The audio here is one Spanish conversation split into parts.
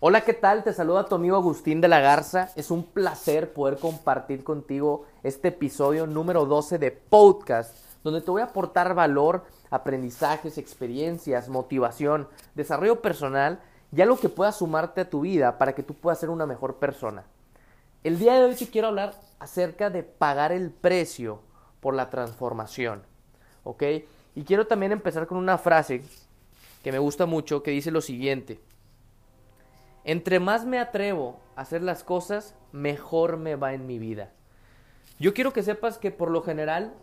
Hola, ¿qué tal? Te saluda tu amigo Agustín de la Garza. Es un placer poder compartir contigo este episodio número 12 de podcast, donde te voy a aportar valor, aprendizajes, experiencias, motivación, desarrollo personal y algo que pueda sumarte a tu vida para que tú puedas ser una mejor persona. El día de hoy te quiero hablar acerca de pagar el precio por la transformación. ¿Ok? Y quiero también empezar con una frase que me gusta mucho que dice lo siguiente. Entre más me atrevo a hacer las cosas, mejor me va en mi vida. Yo quiero que sepas que por lo general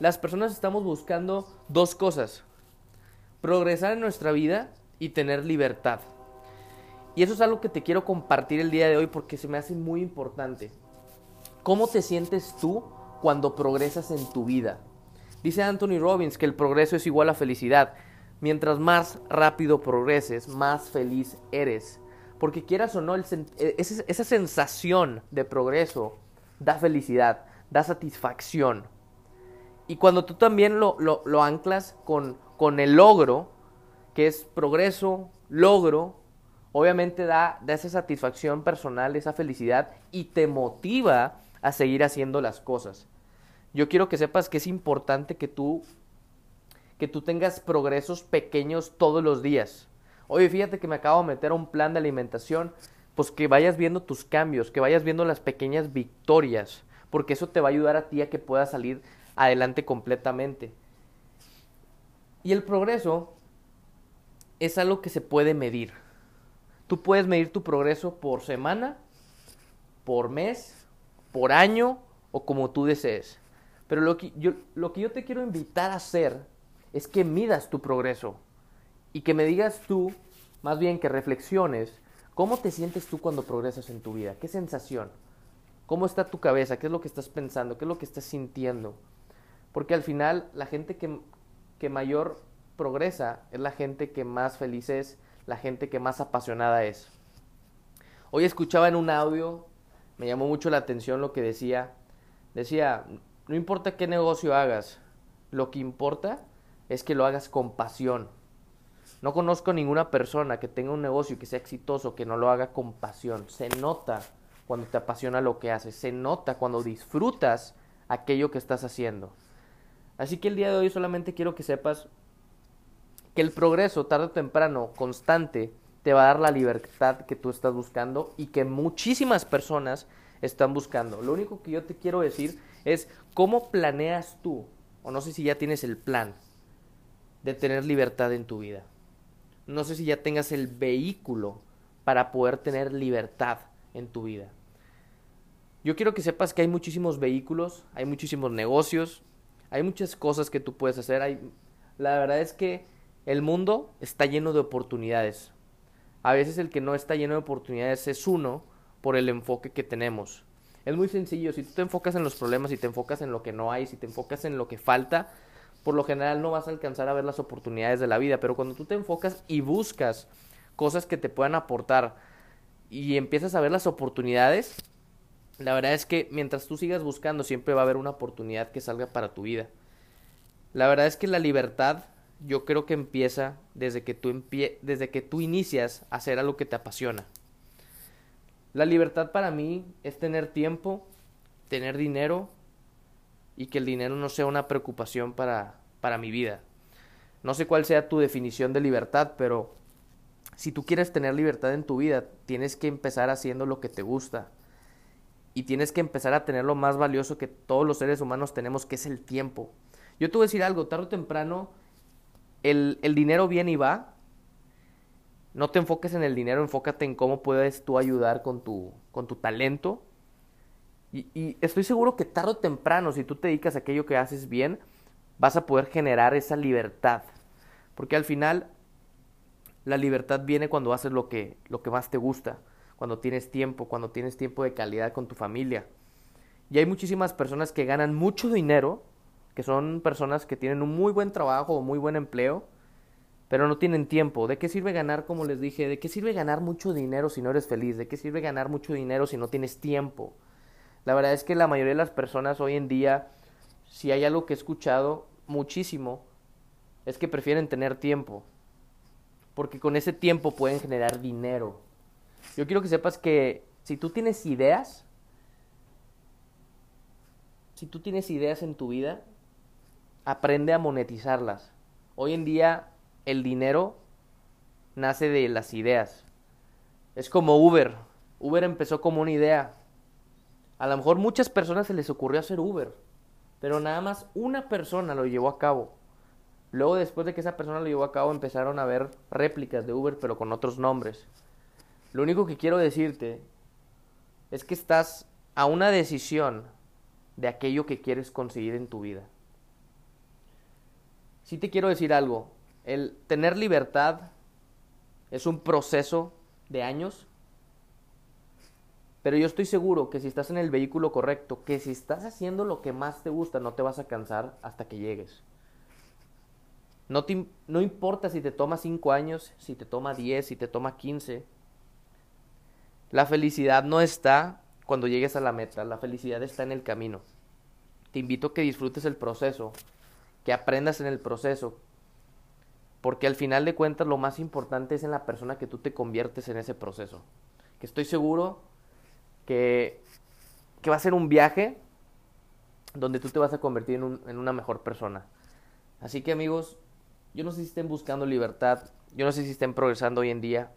las personas estamos buscando dos cosas. Progresar en nuestra vida y tener libertad. Y eso es algo que te quiero compartir el día de hoy porque se me hace muy importante. ¿Cómo te sientes tú cuando progresas en tu vida? Dice Anthony Robbins que el progreso es igual a felicidad. Mientras más rápido progreses, más feliz eres. Porque quieras o no, e, esa sensación de progreso da felicidad, da satisfacción. Y cuando tú también lo, anclas con, con, el logro, que es progreso, logro, obviamente da, da esa satisfacción personal, esa felicidad y te motiva a seguir haciendo las cosas. Yo quiero que sepas que es importante que tú que tú tengas progresos pequeños todos los días. Oye, fíjate que me acabo de meter a un plan de alimentación, pues que vayas viendo tus cambios, que vayas viendo las pequeñas victorias, porque eso te va a ayudar a ti a que puedas salir adelante completamente. Y el progreso es algo que se puede medir. Tú puedes medir tu progreso por semana, por mes, por año o como tú desees. Pero lo que yo, lo que yo te quiero invitar a hacer es que midas tu progreso y que me digas tú, más bien que reflexiones, cómo te sientes tú cuando progresas en tu vida, qué sensación, cómo está tu cabeza, qué es lo que estás pensando, qué es lo que estás sintiendo. Porque al final la gente que, que mayor progresa es la gente que más feliz es, la gente que más apasionada es. Hoy escuchaba en un audio, me llamó mucho la atención lo que decía. Decía, no importa qué negocio hagas, lo que importa es que lo hagas con pasión. No conozco ninguna persona que tenga un negocio y que sea exitoso que no lo haga con pasión. Se nota cuando te apasiona lo que haces, se nota cuando disfrutas aquello que estás haciendo. Así que el día de hoy solamente quiero que sepas que el progreso tarde o temprano, constante, te va a dar la libertad que tú estás buscando y que muchísimas personas están buscando. Lo único que yo te quiero decir es cómo planeas tú, o no sé si ya tienes el plan, de tener libertad en tu vida no sé si ya tengas el vehículo para poder tener libertad en tu vida. Yo quiero que sepas que hay muchísimos vehículos, hay muchísimos negocios, hay muchas cosas que tú puedes hacer. Hay... La verdad es que el mundo está lleno de oportunidades. A veces el que no está lleno de oportunidades es uno por el enfoque que tenemos. Es muy sencillo, si tú te enfocas en los problemas, si te enfocas en lo que no hay, si te enfocas en lo que falta, por lo general no vas a alcanzar a ver las oportunidades de la vida, pero cuando tú te enfocas y buscas cosas que te puedan aportar y empiezas a ver las oportunidades, la verdad es que mientras tú sigas buscando siempre va a haber una oportunidad que salga para tu vida. La verdad es que la libertad yo creo que empieza desde que tú, desde que tú inicias a hacer algo que te apasiona. La libertad para mí es tener tiempo, tener dinero y que el dinero no sea una preocupación para, para mi vida. No sé cuál sea tu definición de libertad, pero si tú quieres tener libertad en tu vida, tienes que empezar haciendo lo que te gusta. Y tienes que empezar a tener lo más valioso que todos los seres humanos tenemos, que es el tiempo. Yo te voy a decir algo, tarde o temprano, el, el dinero viene y va. No te enfoques en el dinero, enfócate en cómo puedes tú ayudar con tu, con tu talento y, estoy seguro que tarde o temprano, si tú te dedicas a aquello que haces bien, vas a poder generar esa libertad. Porque al final, la libertad viene cuando haces lo que, lo que más te gusta, cuando tienes tiempo, cuando tienes tiempo de calidad con tu familia. Y hay muchísimas personas que ganan mucho dinero, que son personas que tienen un muy buen trabajo o muy buen empleo, pero no tienen tiempo. ¿De qué sirve ganar, como les dije, de qué sirve ganar mucho dinero si no eres feliz? ¿De qué sirve ganar mucho dinero si no tienes tiempo? La verdad es que la mayoría de las personas hoy en día, si hay algo que he escuchado muchísimo, es que prefieren tener tiempo. Porque con ese tiempo pueden generar dinero. Yo quiero que sepas que si tú tienes ideas, si tú tienes ideas en tu vida, aprende a monetizarlas. Hoy en día el dinero nace de las ideas. Es como Uber. Uber empezó como una idea. A lo mejor muchas personas se les ocurrió hacer Uber, pero nada más una persona lo llevó a cabo. Luego después de que esa persona lo llevó a cabo empezaron a ver réplicas de Uber pero con otros nombres. Lo único que quiero decirte es que estás a una decisión de aquello que quieres conseguir en tu vida. Si te quiero decir algo, el tener libertad es un proceso de años, pero yo estoy seguro que si estás en el vehículo correcto, que si estás haciendo lo que más te gusta, no te vas a cansar hasta que llegues. No, importa si te toma 5 años, si te toma 10, si te toma 15. La felicidad no está cuando llegues a la meta, la felicidad está en el camino. Te invito a que disfrutes el proceso, que aprendas en el proceso, porque al final de cuentas lo más importante es en la persona que tú te conviertes en ese proceso. Que estoy seguro que, va a ser un viaje donde tú te vas a convertir en, en una mejor persona. Así que amigos, yo no sé si estén buscando libertad, yo no sé si estén progresando hoy en día,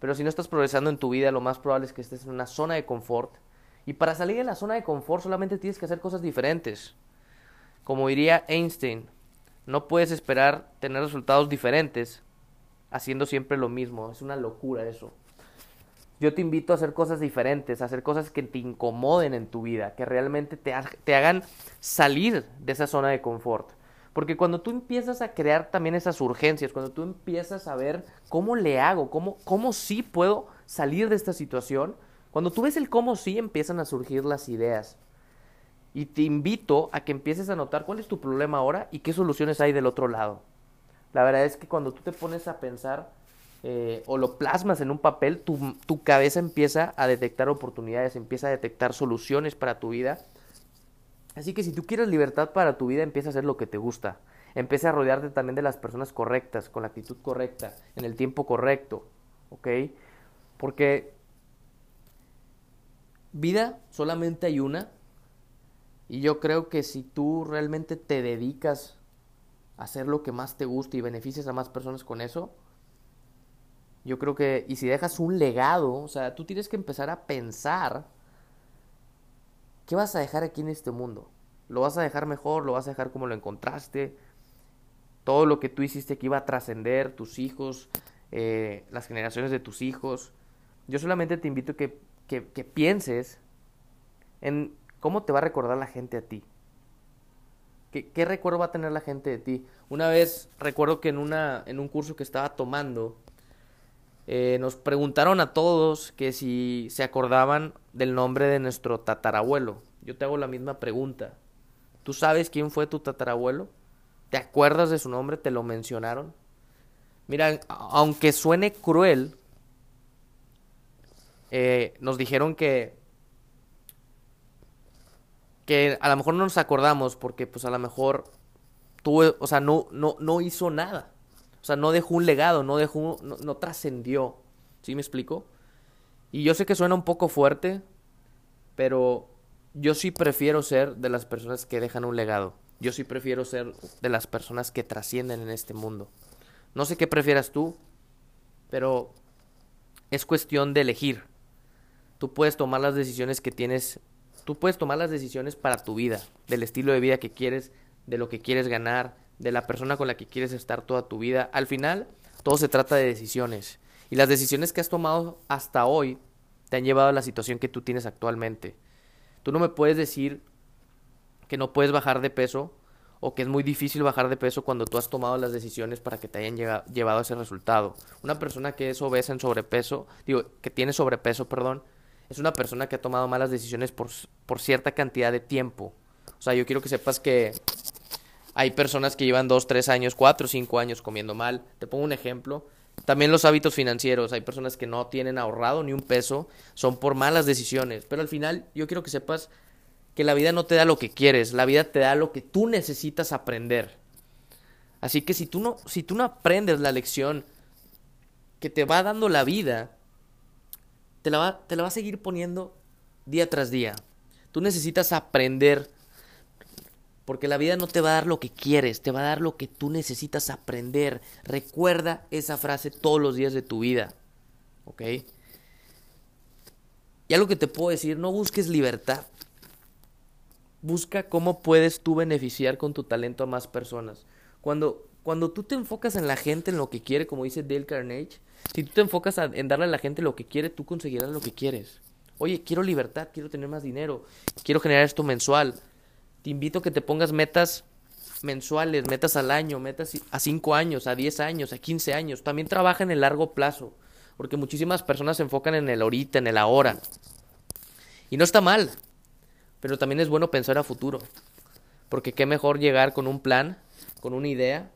pero si no estás progresando en tu vida, lo más probable es que estés en una zona de confort. Y para salir de la zona de confort solamente tienes que hacer cosas diferentes. Como diría Einstein, no puedes esperar tener resultados diferentes haciendo siempre lo mismo. Es una locura eso. Yo te invito a hacer cosas diferentes, a hacer cosas que te incomoden en tu vida, que realmente te, te hagan salir de esa zona de confort. Porque cuando tú empiezas a crear también esas urgencias, cuando tú empiezas a ver cómo le hago, cómo, cómo sí puedo salir de esta situación, cuando tú ves el cómo sí empiezan a surgir las ideas. Y te invito a que empieces a notar cuál es tu problema ahora y qué soluciones hay del otro lado. La verdad es que cuando tú te pones a pensar eh, o lo plasmas en un papel, tu, tu cabeza empieza a detectar oportunidades, empieza a detectar soluciones para tu vida Así que si tú quieres libertad para tu vida, empieza a hacer lo que te gusta. Empieza a rodearte también de las personas correctas, con la actitud correcta, en el tiempo correcto. ¿Ok? Porque vida solamente hay una. Y yo creo que si tú realmente te dedicas a hacer lo que más te gusta y beneficias a más personas con eso, yo creo que, y si dejas un legado, o sea, tú tienes que empezar a pensar ¿Qué vas a dejar aquí en este mundo? ¿Lo vas a dejar mejor? ¿Lo vas a dejar como lo encontraste? Todo lo que tú hiciste aquí va a trascender, tus hijos, eh, las generaciones de tus hijos. Yo solamente te invito que, que, que pienses en cómo te va a recordar la gente a ti. ¿Qué, ¿Qué, recuerdo va a tener la gente de ti? Una vez recuerdo que en, una, en un curso que estaba tomando, eh, nos preguntaron a todos que si se acordaban del nombre de nuestro tatarabuelo. Yo te hago la misma pregunta. ¿Tú sabes quién fue tu tatarabuelo? ¿Te acuerdas de su nombre? ¿Te lo mencionaron? Mira, aunque suene cruel, eh, nos dijeron que que a lo mejor no nos acordamos porque pues a lo mejor tuvo, o sea, no, no, no hizo nada. O sea, no dejó un legado, no dejó, no, trascendió. ¿Sí me explico? Y yo sé que suena un poco fuerte, pero yo sí prefiero ser de las personas que dejan un legado. Yo sí prefiero ser de las personas que trascienden en este mundo. No sé qué prefieras tú, pero es cuestión de elegir. Tú puedes tomar las decisiones que tienes, tú puedes tomar las decisiones para tu vida, del estilo de vida que quieres, de lo que quieres ganar, de la persona con la que quieres estar toda tu vida. Al final, todo se trata de decisiones. Y las decisiones que has tomado hasta hoy te han llevado a la situación que tú tienes actualmente. Tú no me puedes decir que no puedes bajar de peso o que es muy difícil bajar de peso cuando tú has tomado las decisiones para que te hayan llevado a ese resultado. Una persona que es obesa en sobrepeso, digo, que tiene sobrepeso, perdón, es una persona que ha tomado malas decisiones por, por cierta cantidad de tiempo. O sea, yo quiero que sepas que hay personas que llevan dos, tres años, cuatro, cinco años comiendo mal. Te pongo un ejemplo. También los hábitos financieros. Hay personas que no tienen ahorrado ni un peso. Son por malas decisiones. Pero al final yo quiero que sepas que la vida no te da lo que quieres. La vida te da lo que tú necesitas aprender. Así que si tú no, si tú no aprendes la lección que te va dando la vida, te la, va, te la va a seguir poniendo día tras día. Tú necesitas aprender, porque la vida no te va a dar lo que quieres, te va a dar lo que tú necesitas aprender. Recuerda esa frase todos los días de tu vida, ¿ok? Y algo que te puedo decir, no busques libertad. Busca cómo puedes tú beneficiar con tu talento a más personas. Cuando, cuando tú te enfocas en la gente, en lo que quiere, como dice Dale Carnage, si tú te enfocas en darle a la gente lo que quiere, tú conseguirás lo que quieres. Oye, quiero libertad, quiero tener más dinero, quiero generar esto mensual. Te invito a que te pongas metas mensuales, metas al año, metas a 5 años, a 10 años, a 15 años. También trabaja en el largo plazo, porque muchísimas personas se enfocan en el ahorita, en el ahora. Y no está mal, pero también es bueno pensar a futuro, porque qué mejor llegar con un plan, con una idea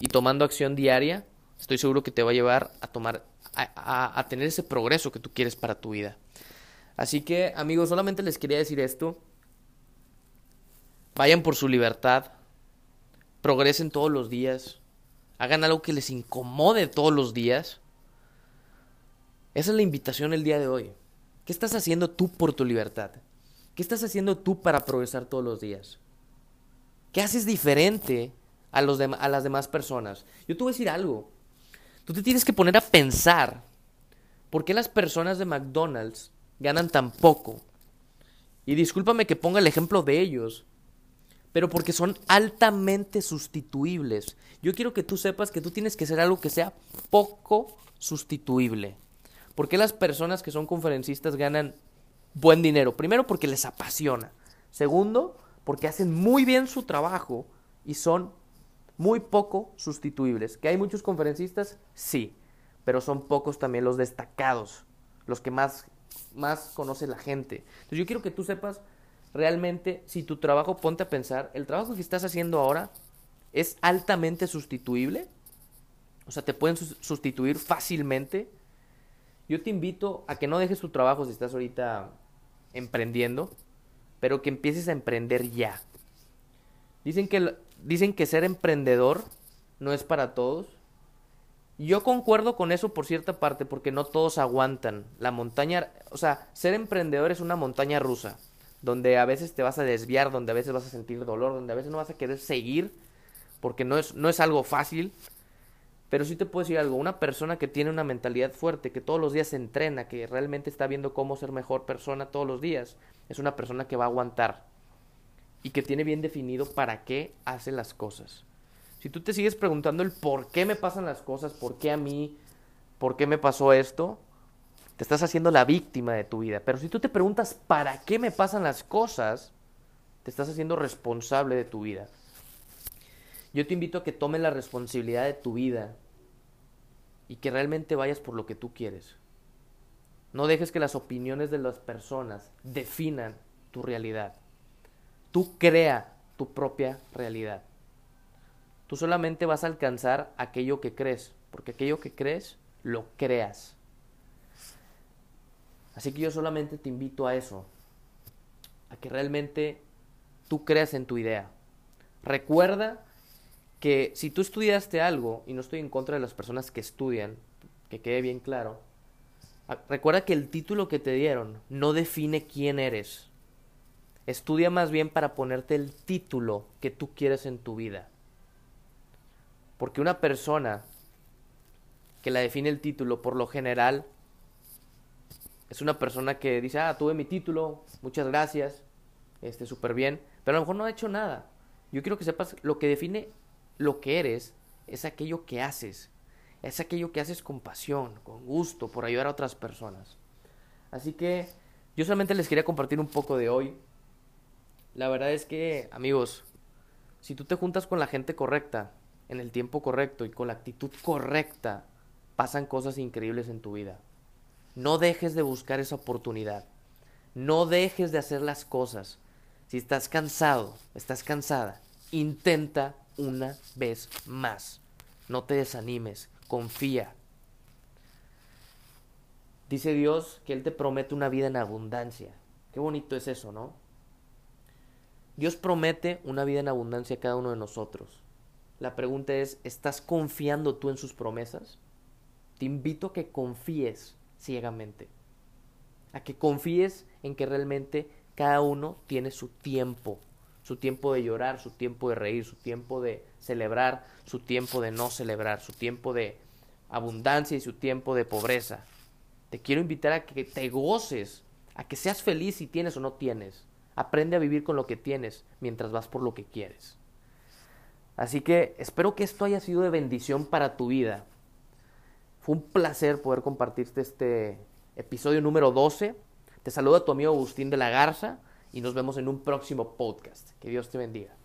y tomando acción diaria, estoy seguro que te va a llevar a tomar, a, a tener ese progreso que tú quieres para tu vida. Así que, amigos, solamente les quería decir esto. Vayan por su libertad. Progresen todos los días. Hagan algo que les incomode todos los días. Esa es la invitación el día de hoy. ¿Qué estás haciendo tú por tu libertad? ¿Qué estás haciendo tú para progresar todos los días? ¿Qué haces diferente a, los a las demás personas? Yo te voy a decir algo. Tú te tienes que poner a pensar por qué las personas de McDonald's ganan tan poco. Y discúlpame que ponga el ejemplo de ellos, pero porque son altamente sustituibles. Yo quiero que tú sepas que tú tienes que ser algo que sea poco sustituible. ¿Por qué las personas que son conferencistas ganan buen dinero? Primero porque les apasiona. Segundo, porque hacen muy bien su trabajo y son muy poco sustituibles. ¿Que hay muchos conferencistas? Sí, pero son pocos también los destacados, los que más más conoce la gente. Entonces yo quiero que tú sepas realmente si tu trabajo, ponte a pensar, el trabajo que estás haciendo ahora es altamente sustituible. O sea, te pueden sustituir fácilmente. Yo te invito a que no dejes tu trabajo si estás ahorita emprendiendo, pero que empieces a emprender ya. Dicen que, dicen que ser emprendedor no es para todos, yo concuerdo con eso por cierta parte, porque no todos aguantan. La montaña, o sea, ser emprendedor es una montaña rusa, donde a veces te vas a desviar, donde a veces vas a sentir dolor, donde a veces no vas a querer seguir, porque no es, no es algo fácil. Pero sí te puedo decir algo, una persona que tiene una mentalidad fuerte, que todos los días se entrena, que realmente está viendo cómo ser mejor persona todos los días, es una persona que va a aguantar y que tiene bien definido para qué hace las cosas. Si tú te sigues preguntando el por qué me pasan las cosas, por qué a mí, por qué me pasó esto, te estás haciendo la víctima de tu vida. Pero si tú te preguntas para qué me pasan las cosas, te estás haciendo responsable de tu vida. Yo te invito a que tomes la responsabilidad de tu vida y que realmente vayas por lo que tú quieres. No dejes que las opiniones de las personas definan tu realidad. Tú crea tu propia realidad. Tú solamente vas a alcanzar aquello que crees, porque aquello que crees, lo creas. Así que yo solamente te invito a eso, a que realmente tú creas en tu idea. Recuerda que si tú estudiaste algo, y no estoy en contra de las personas que estudian, que quede bien claro, recuerda que el título que te dieron no define quién eres. Estudia más bien para ponerte el título que tú quieres en tu vida. Porque una persona que la define el título, por lo general, es una persona que dice, ah, tuve mi título, muchas gracias, este, súper bien, pero a lo mejor no ha hecho nada. Yo quiero que sepas, lo que define lo que eres es aquello que haces, es aquello que haces con pasión, con gusto, por ayudar a otras personas. Así que yo solamente les quería compartir un poco de hoy. La verdad es que, amigos, si tú te juntas con la gente correcta, en el tiempo correcto y con la actitud correcta, pasan cosas increíbles en tu vida. No dejes de buscar esa oportunidad. No dejes de hacer las cosas. Si estás cansado, estás cansada, intenta una vez más. No te desanimes, confía. Dice Dios que Él te promete una vida en abundancia. Qué bonito es eso, ¿no? Dios promete una vida en abundancia a cada uno de nosotros. La pregunta es, ¿estás confiando tú en sus promesas? Te invito a que confíes ciegamente. a que confíes en que realmente cada uno tiene su tiempo, su tiempo de llorar, su tiempo de reír, su tiempo de celebrar, su tiempo de no celebrar, su tiempo de abundancia y su tiempo de pobreza. Te quiero invitar a que te goces, a que seas feliz si tienes o no tienes. Aprende a vivir con lo que tienes mientras vas por lo que quieres. Así que espero que esto haya sido de bendición para tu vida. Fue un placer poder compartirte este episodio número 12. Te saluda tu amigo Agustín de la Garza y nos vemos en un próximo podcast. Que Dios te bendiga.